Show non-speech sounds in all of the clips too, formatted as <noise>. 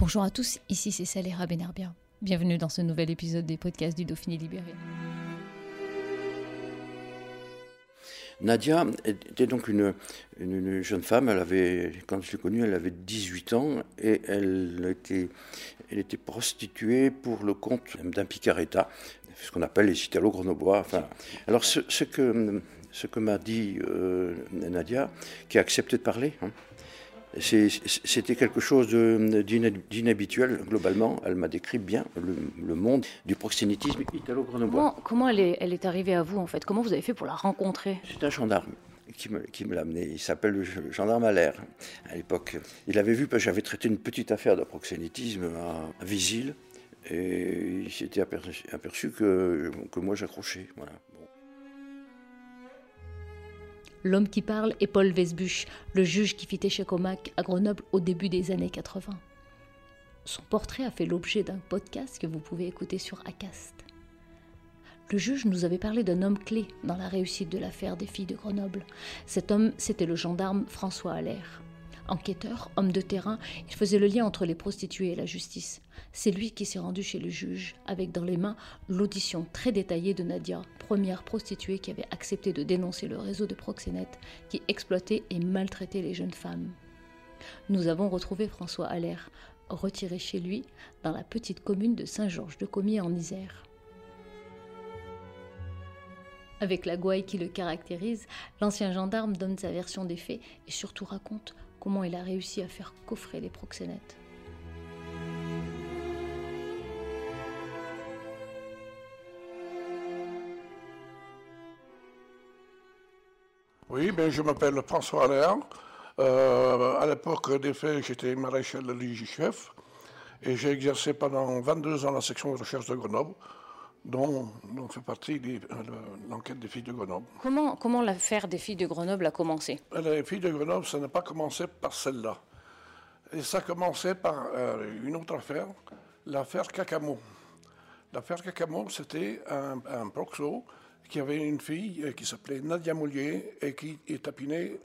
Bonjour à tous, ici c'est Saléra Benerbia. Bienvenue dans ce nouvel épisode des podcasts du Dauphiné Libéré. Nadia était donc une, une, jeune femme, elle avait, quand je l'ai connue, elle avait 18 ans et elle était, prostituée pour le compte d'un picaretta, ce qu'on appelle les italo grenoblois. Alors ce, ce que, ce que m'a dit euh, Nadia, qui a accepté de parler, hein, c'était quelque chose d'inhabituel globalement. Elle m'a décrit bien le, monde du proxénétisme italo-grenoblois. Comment, elle, est, elle, est, arrivée à vous en fait? Comment vous avez fait pour la rencontrer? C'est un gendarme qui me, qui me l'a amené. Il s'appelle le gendarme Allaire à l'époque. Il avait vu, parce que j'avais traité une petite affaire de proxénétisme à, Visil, et il s'était aperçu, aperçu, que, que moi j'accrochais. Voilà. L'homme qui parle est Paul Vesbuch, le juge qui fit échec au MAC à Grenoble au début des années 80. Son portrait a fait l'objet d'un podcast que vous pouvez écouter sur Acast. Le juge nous avait parlé d'un homme clé dans la réussite de l'affaire des filles de Grenoble. Cet homme, c'était le gendarme François Allaire. Enquêteur, homme de terrain, il faisait le lien entre les prostituées et la justice. C'est lui qui s'est rendu chez le juge, avec dans les mains l'audition très détaillée de Nadia, première prostituée qui avait accepté de dénoncer le réseau de proxénètes qui exploitait et maltraitait les jeunes femmes. Nous avons retrouvé François Allaire, retiré chez lui dans la petite commune de Saint-Georges-de-Comiers en Isère. Avec la gouaille qui le caractérise, l'ancien gendarme donne sa version des faits et surtout raconte comment il a réussi à faire coffrer les proxénètes. Oui, ben, je m'appelle François Allaire. Euh, à l'époque des faits, j'étais maréchal de chef et j'ai exercé pendant 22 ans la section de recherche de Grenoble dont, fait partie de l'enquête des filles de Grenoble. Comment, comment l'affaire des filles de Grenoble a commencé? Les filles de Grenoble, ça n'a pas commencé par celle-là. Et ça a commencé par euh, une autre affaire, l'affaire Cacamo. L'affaire Cacamo, c'était un, un, proxo qui avait une fille euh, qui s'appelait Nadia Moulier et qui est tapinée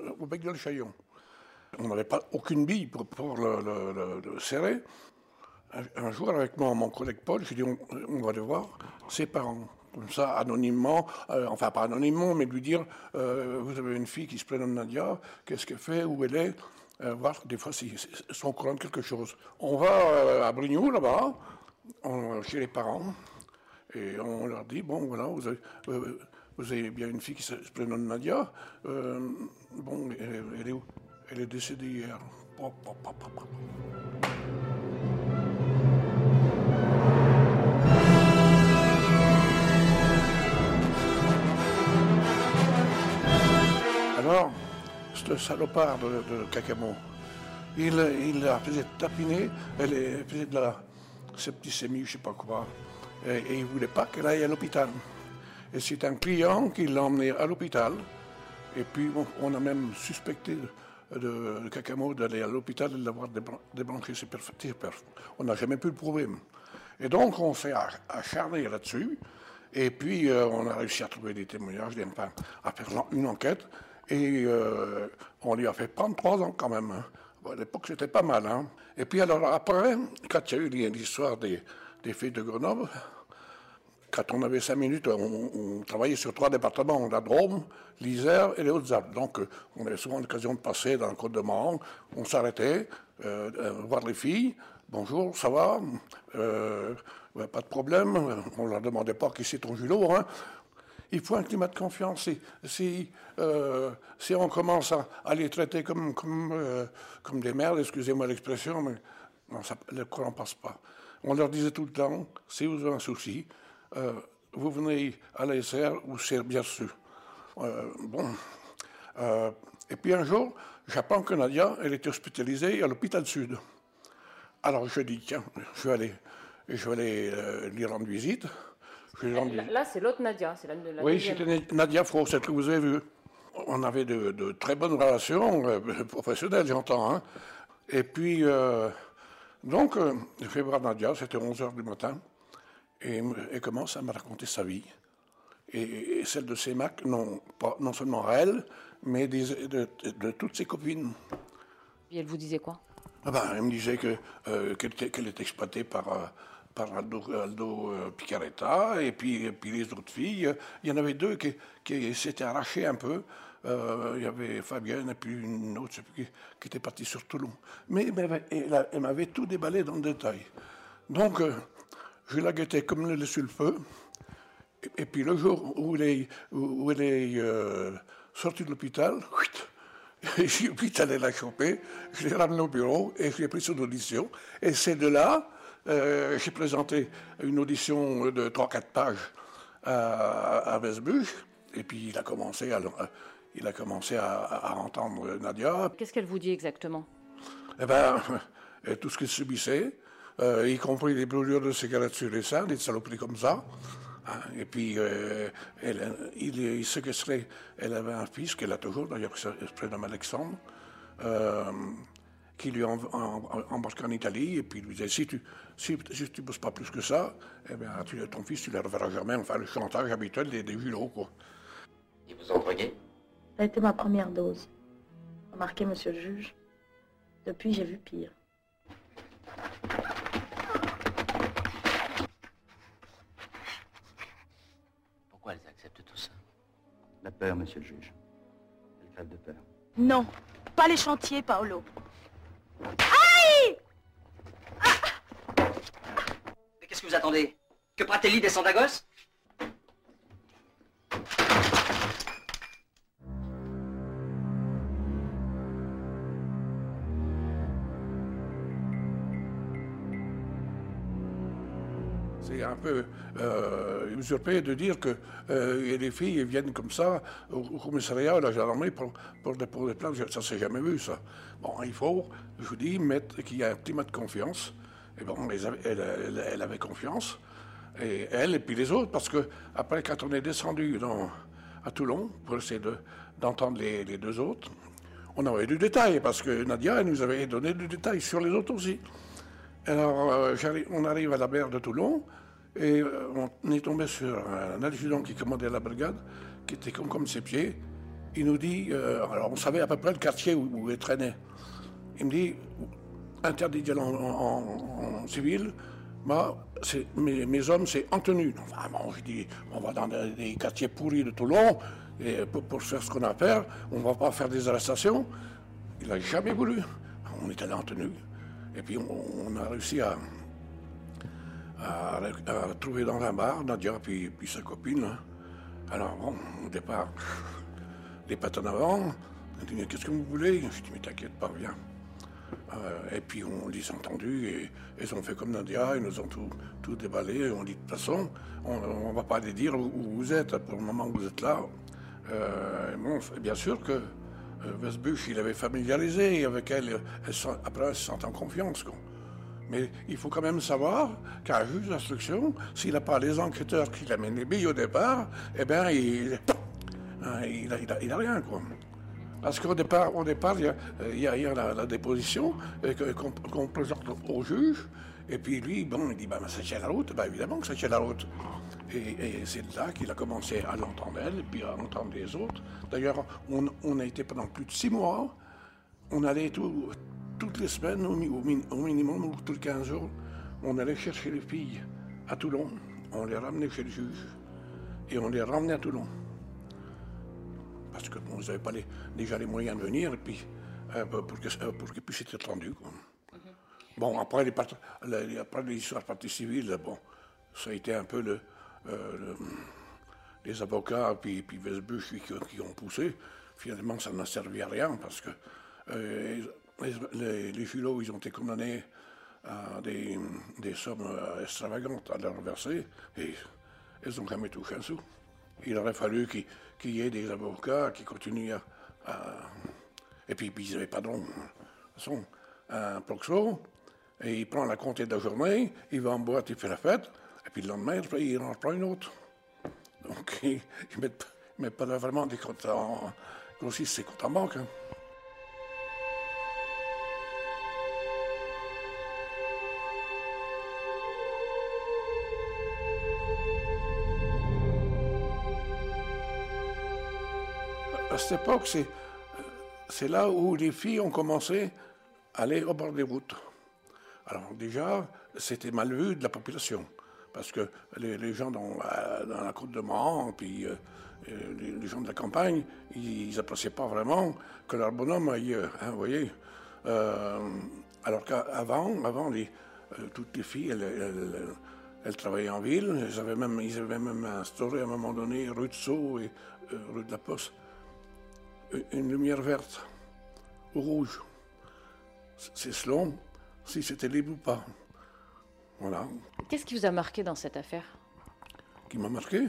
euh, au bec de le Chaillon. On n'avait pas aucune bille pour, pour le serrer un jour, avec mon, mon collègue Paul, je dit on, on, va aller voir ses parents. Comme ça, anonymement, euh, enfin pas anonymement, mais lui dire euh, Vous avez une fille qui se prénomme Nadia, qu'est-ce qu'elle fait, où elle est euh, Voir des fois s'ils sont au quelque chose. On va à Brignoux, là-bas, chez les parents, et on leur dit Bon, voilà, vous avez, vous avez bien une fille qui se prénomme Nadia. bon, elle, est où? Elle est décédée hier. Ce salopard de, Cacamo, il, il la faisait tapiner, elle faisait de la septicémie, je ne sais pas quoi, et, il ne voulait pas qu'elle aille à l'hôpital. Et c'est un client qui l'a emmené à l'hôpital, et puis on a même suspecté de, Cacamo d'aller à l'hôpital et d'avoir débranché ses perfs. On n'a jamais pu le prouver. Et donc on s'est acharné là-dessus, et puis euh, on a réussi à trouver des témoignages, enfin, à faire une enquête. Et euh, on lui a fait prendre trois ans quand même. Hein. à l'époque, c'était pas mal. Hein. Et puis alors après, quand il y a eu l'histoire des, filles de Grenoble, quand on avait cinq minutes, on, travaillait sur trois départements, la Drôme, l'Isère et les Hautes-Alpes. Donc on avait souvent l'occasion de passer dans le Côte de Morand, on s'arrêtait, euh, euh, voir les filles, bonjour, ça va, pas de problème, on ne leur demandait pas qui c'est ton julot, il faut un climat de confiance. Si, euh, si, on commence à, les traiter comme, comme, euh, comme des merdes, excusez-moi l'expression, mais non, ça, le courant passe pas. On leur disait tout le temps, si vous avez un souci, euh, vous venez à l'ASR ou c'est bien sûr. bon. et puis un jour, j'apprends que Nadia, elle était hospitalisée à l'hôpital Sud. Alors je dis, tiens, je vais aller, je vais aller lui rendre visite. Là, c'est l'autre Nadia. La, la oui, c'était Nadia Fro, celle que vous avez vue. On avait de, très bonnes relations euh, <laughs> professionnelles, j'entends. Hein. Et puis, euh, donc, euh, je fais voir Nadia, c'était 11 h du matin, et elle commence à me raconter sa vie. Et, celle de ses macs, non, pas, non seulement elle, mais de, de, toutes ses copines. Et elle vous disait quoi? Ah ben, Elle me disait qu'elle était, était, exploitée par par Aldo, euh, Picaretta, et puis, les autres filles. Il y en avait deux qui, s'étaient arrachées un peu. Euh, il y avait Fabienne et puis une autre qui, était partie sur Toulon. Mais, elle, m'avait tout déballé dans le détail. Donc, euh, je la guettais comme le sur le feu. Et, puis le jour où elle est, sortie de l'hôpital, j'ai vite allé la choper, je l'ai ramenée au bureau et je l'ai pris son audition. Et c'est de là euh, j'ai présenté une audition de 3-4 pages à, à et puis il a commencé à, il a commencé à, entendre Nadia. Qu'est-ce qu'elle vous dit exactement? Eh bien, tout ce qu'elle subissait, euh, y compris les brûlures de cigarettes sur les seins, des saloperies comme ça. Hein, et puis, euh, elle, il, il séquestrait, elle avait un fils qu'elle a toujours, d'ailleurs, qui s'appelle Alexandre qui lui a embarqué en Italie et puis lui disait si tu si, tu bosses pas plus que ça, eh bien, tu, ton fils, tu ne le reverras jamais. Enfin, le chantage habituel des, des julots, quoi. Il vous ont drogué Ça a été ma première dose. Remarquez, monsieur le juge. Depuis, j'ai vu pire. Pourquoi elles acceptent tout ça? La peur, monsieur le juge. Elles crèvent de peur. Non, pas les chantiers, Paolo. Mais qu'est-ce que vous attendez Que Pratelli descende à gosse C'est un peu euh, usurpé de dire que euh, les filles viennent comme ça au, commissariat, à la gendarmerie, pour, pour déposer des plaintes. Ça, s'est jamais vu, ça. Bon, il faut, je vous dis, mettre qu'il y a un climat de confiance. Et bon, elle, avait confiance. Et elle, et puis les autres, parce que après, quand on est descendu à Toulon, pour essayer d'entendre les, deux autres, on avait du détail, parce que Nadia, nous avait donné du détail sur les autres aussi. Alors, euh, on arrive à la mer de Toulon, et euh, on est tombé sur un adjudant qui commandait la brigade, qui était comme, comme ses pieds. Il nous dit, euh, alors on savait à peu près le quartier où, il traînait. Il me dit, interdit d'y aller en, civil, moi, mes, mes, hommes, c'est en tenue. Bon, je dis, on va dans des, quartiers pourris de Toulon, et pour, faire ce qu'on a à faire, on ne va pas faire des arrestations. Il n'a jamais voulu. On est allé en tenue. Et puis on, a réussi à, trouver dans un bar Nadia puis, sa copine. Hein. Alors bon, au départ, <laughs> les pattes en avant, on dit qu'est-ce que vous voulez? Je dis mais t'inquiète pas, viens. Euh, et puis on les a entendus et ils ont fait comme Nadia, ils nous ont tout, déballé. On dit de toute façon, on ne va pas les dire où, vous êtes pour le moment où vous êtes là. Euh, bon, bien sûr que Vesbuch, euh, il avait familiarisé avec elle. après, elle se sent en confiance. Mais il faut quand même savoir qu'un juge d'instruction, s'il n'a pas les enquêteurs qui l'amènent les billes au départ, eh bien, il n'a a, rien. Parce qu'au départ, au départ, il y a, il la, déposition euh, qu'on présente au juge, et puis lui, bon, il dit, bah, ça tient la route. Bah, évidemment que ça tient la route. Et, c'est là qu'il a commencé à l'entendre elle, puis à entendre les autres. D'ailleurs, on, a été pendant plus de six mois, on allait toutes les semaines, au, minimum, ou tous les 15 jours, on allait chercher les filles à Toulon. On les ramenait chez le juge. Et on les ramenait à Toulon. Parce que bon, n'avaient pas déjà les moyens de venir, et puis, euh, pour qu'ils puissent être entendus. Bon, après, les, les, après l'histoire partie civile, bon, ça a été un peu le, euh, les avocats puis, puis Vesbuch qui, ont poussé. Finalement, ça n'a servi à rien parce que euh, les, les, ils ont été condamnés à des, des sommes extravagantes à leur verser. Et Ils n'ont jamais touché un sou. Il aurait fallu qu'il y ait des avocats qui continuent à. Et puis, ils n'avaient pas de nom. De toute façon, un proxo, et il prend la comptée de la journée, il va en boîte, il fait la fête, et puis le lendemain, il en reprend une autre. Donc, ils ne mettent, met pas vraiment des comptes en. grossissent ses comptes en banque. Hein. À cette époque, c'est là où les filles ont commencé à aller au bord des routes. Alors déjà, c'était mal vu de la population, parce que les, gens dans, la côte de Mans, puis euh, euh, les, gens de la campagne, ils n'appréciaient pas vraiment que leur bonhomme aille, hein, voyez. Euh, alors qu'avant, avant, toutes les filles, elles, travaillaient en ville, ils avaient, même, ils avaient même instauré à un moment donné rue de Sceaux et rue de la Poste une lumière verte ou rouge. C'est selon si c'était libre ou pas. Voilà. Qu'est-ce qui vous a marqué dans cette affaire? Qui m'a marqué?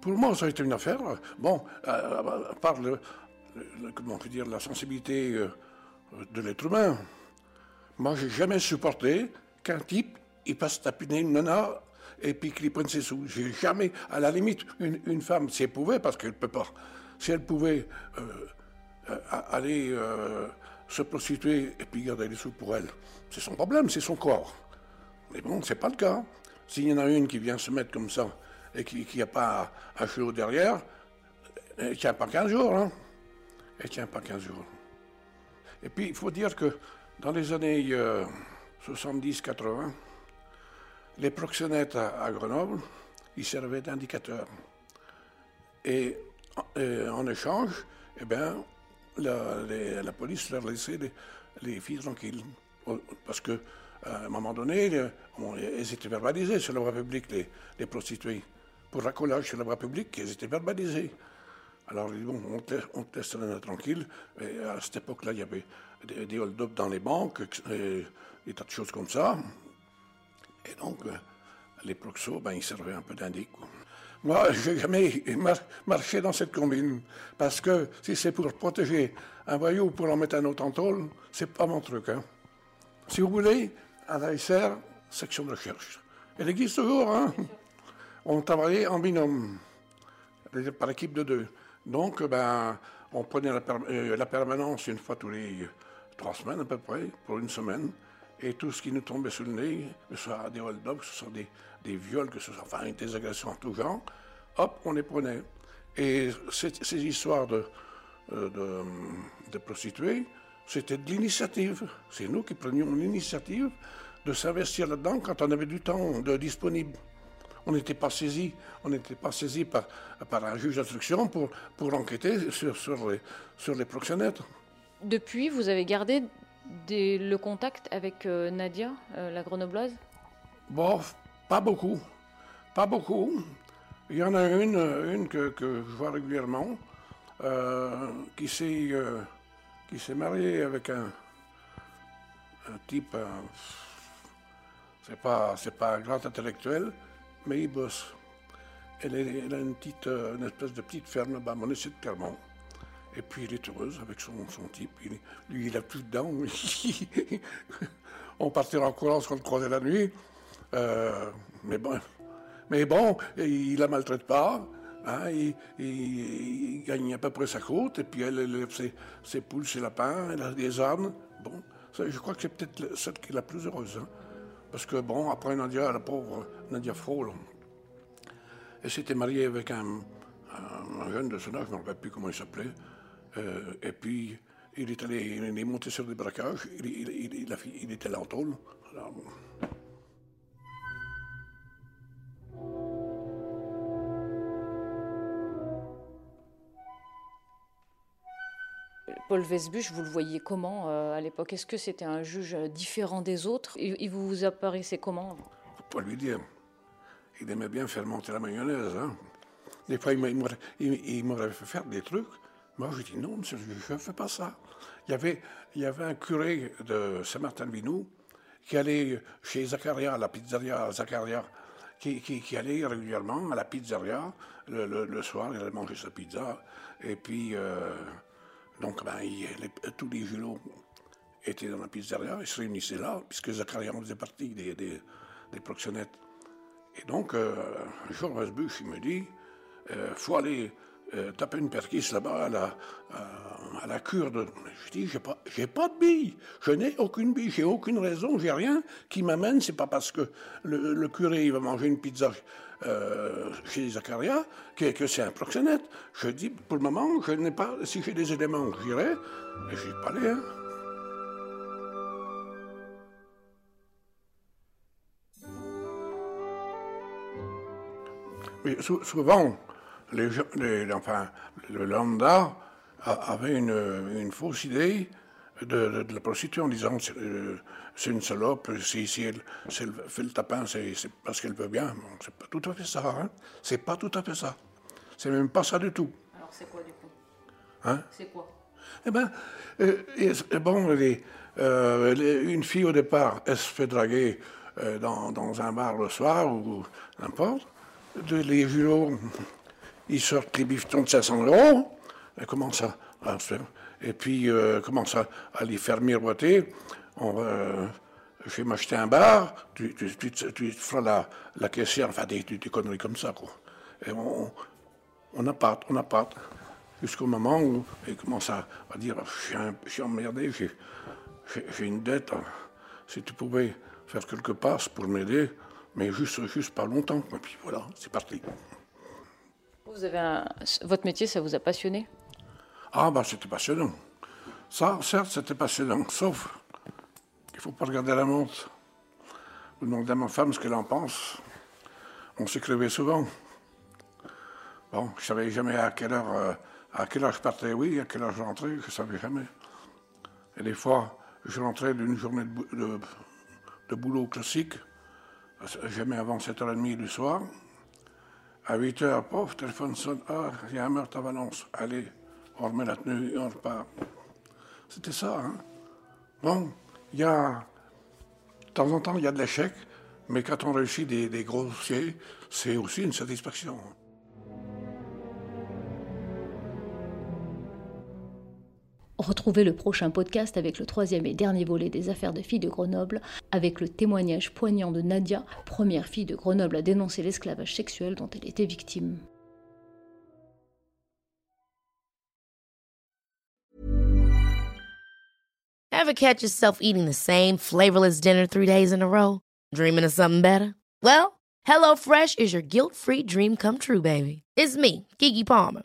Pour moi, ça a été une affaire. Bon, euh, à part le, comment dire, la sensibilité euh, de l'être humain. Moi, j'ai jamais supporté qu'un type il passe tapiner une nana et puis qu'il prenne ses sous. J'ai jamais, à la limite, une, une femme, si elle pouvait, parce qu'elle ne peut pas, si elle pouvait euh, aller se prostituer et puis garder les sous pour elle, c'est son problème, c'est son corps. Mais bon, c'est pas le cas. S'il y en a une qui vient se mettre comme ça et qui n'a pas un chelot derrière, elle tient pas 15 jours. Hein. Elle tient pas 15 jours. Et puis, il faut dire que dans les années 70-80, euh, les proxénètes à, Grenoble, ils servaient d'indicateurs. Et, en échange, eh bien, la, police leur laissait les, filles tranquilles. Parce que à un moment donné, elles étaient verbalisées sur la voie publique, les, prostituées. Pour racolage sur la voie publique, elles étaient verbalisées. Alors, on te, laisse tranquille. Et à cette époque-là, il y avait des, hold-up dans les banques, des tas de choses comme ça. Et donc, euh, les proxos, ben, ils servaient un peu d'indic. Moi, <laughs> je n'ai jamais marché dans cette combine. Parce que si c'est pour protéger un voyou pour en mettre un autre en tôle, c'est pas mon truc. Hein. Si vous voulez, à l'ASR, section de recherche. Elle existe toujours. Hein. On travaillait en binôme, par équipe de deux. Donc, ben, on prenait euh, la permanence une fois tous les trois semaines à peu près, pour une semaine et tout ce qui nous tombait sous le nez, que ce soit des hold-up, que ce soit des, des, viols, que ce soit enfin, des agressions en tout genre, hop, on les prenait. Et ces histoires de, euh, de, de prostituées, c'était de l'initiative. C'est nous qui prenions l'initiative de s'investir là-dedans quand on avait du temps disponible. On n'était pas saisi, on n'était pas saisi par, par un juge d'instruction pour, pour enquêter sur, sur, les, sur les proxénètes. Depuis, vous avez gardé le contact avec euh, Nadia, euh, la grenobloise? Bon, pas beaucoup. Pas beaucoup. Il y en a une, une que, je vois régulièrement, euh, qui s'est mariée avec un, un type, c'est pas c'est pas un grand intellectuel, mais il bosse. Elle a une petite, une espèce de petite ferme là-bas, mon de Clermont. Et puis elle est heureuse avec son, son type. lui, il a plus de dents. <laughs> On partait en courant quand on le croisait la nuit. Euh, mais bon, mais bon, il la maltraite pas. Hein, il, gagne à peu près sa côte. Et puis elle élève ses, ses, poules, ses lapins, elle a des ânes. Bon, je crois que c'est peut-être celle qui est la plus heureuse. Hein. Parce que bon, après Nadia, la pauvre Nadia Frôle, elle s'était mariée avec un, un, jeune de son âge, je ne me rappelle plus comment il s'appelait. Euh, et puis, il est allé, il est monté sur des braquages, il, il, il, il était là en tôle. Alors, Paul Vesbuch, vous le voyez comment euh, à l'époque? Est-ce que c'était un juge différent des autres? Il vous, vous apparaissait comment? Pas lui dire. Il aimait bien faire monter la mayonnaise. Hein. Des fois, il m'aurait fait faire des trucs moi, je dis non, monsieur, je ne fais pas ça. Il y avait, il y avait un curé de Saint-Martin-de-Vinou qui allait chez Zacharia, la pizzeria Zacharia, qui, allait régulièrement à la pizzeria. Le, soir, il allait manger sa pizza. Et puis, euh, donc, ben, tous les julots étaient dans la pizzeria, ils se réunissaient là, puisque Zacharias faisait partie des, des, des. Et donc, euh, un jour, Westbush, il me dit, il euh, faut aller euh, taper une perquise là-bas à la, à, la cure de. Je dis, j'ai pas, j'ai pas de bille. Je n'ai aucune bille, j'ai aucune raison, j'ai rien qui m'amène. C'est pas parce que le, curé il va manger une pizza euh, chez Zacharia que, que c'est un proxénète. Je dis, pour le moment, je n'ai pas. Si j'ai des éléments, j'irai. Mais je pas allé, hein. Mais souvent, les, enfin, le lambda avait une, fausse idée de, la prostituée en disant c'est une salope, si, si, elle, fait le tapin, c'est parce qu'elle veut bien. c'est pas tout à fait ça. Hein? C'est pas tout à fait ça. C'est même pas ça du tout. Alors c'est quoi du coup? Hein? C'est quoi? Eh bien, euh, bon, euh, une fille au départ, elle se fait draguer euh, dans, dans, un bar le soir ou n'importe. Les julots ils sortent les bifetons de 500 euros, et commence à, et puis euh, à, les faire miroiter. On, euh, je vais m'acheter un bar, tu, tu, tu, feras la, la caissière, enfin des, des, conneries comme ça. Quoi. Et on, on part, on part, jusqu'au moment où il commence à, dire Je suis, emmerdé, j'ai une dette. Si tu pouvais faire quelques passes pour m'aider, mais juste, juste pas longtemps. Et puis voilà, c'est parti. Vous avez Votre métier, ça vous a passionné? Ah, bah c'était passionnant. Ça, certes, c'était passionnant, sauf qu'il ne faut pas regarder la montre. Vous demandez à ma femme ce qu'elle en pense. On s'écrivait souvent. Bon, je ne savais jamais à quelle heure, euh, à quelle heure je partais, oui, à quelle heure je rentrais, je ne savais jamais. Et des fois, je rentrais d'une journée de, de boulot classique, jamais avant 7h30 du soir. À 8 heures, pauvre, téléphone sonne. Ah, il y a un meurtre à Valence. Allez, on remet la tenue et on repart. C'était ça, hein. Bon, il y a. De temps en temps, il y a de l'échec, mais quand on réussit des, des gros dossiers, c'est aussi une satisfaction. Retrouvez le prochain podcast avec le troisième et dernier volet des affaires de filles de Grenoble, avec le témoignage poignant de Nadia, première fille de Grenoble à dénoncer l'esclavage sexuel dont elle était victime. Ever catch yourself eating the same flavorless dinner three days in a row? Dreaming of something better? Well, HelloFresh is your guilt-free dream come true, baby. It's me, Kiki Palmer.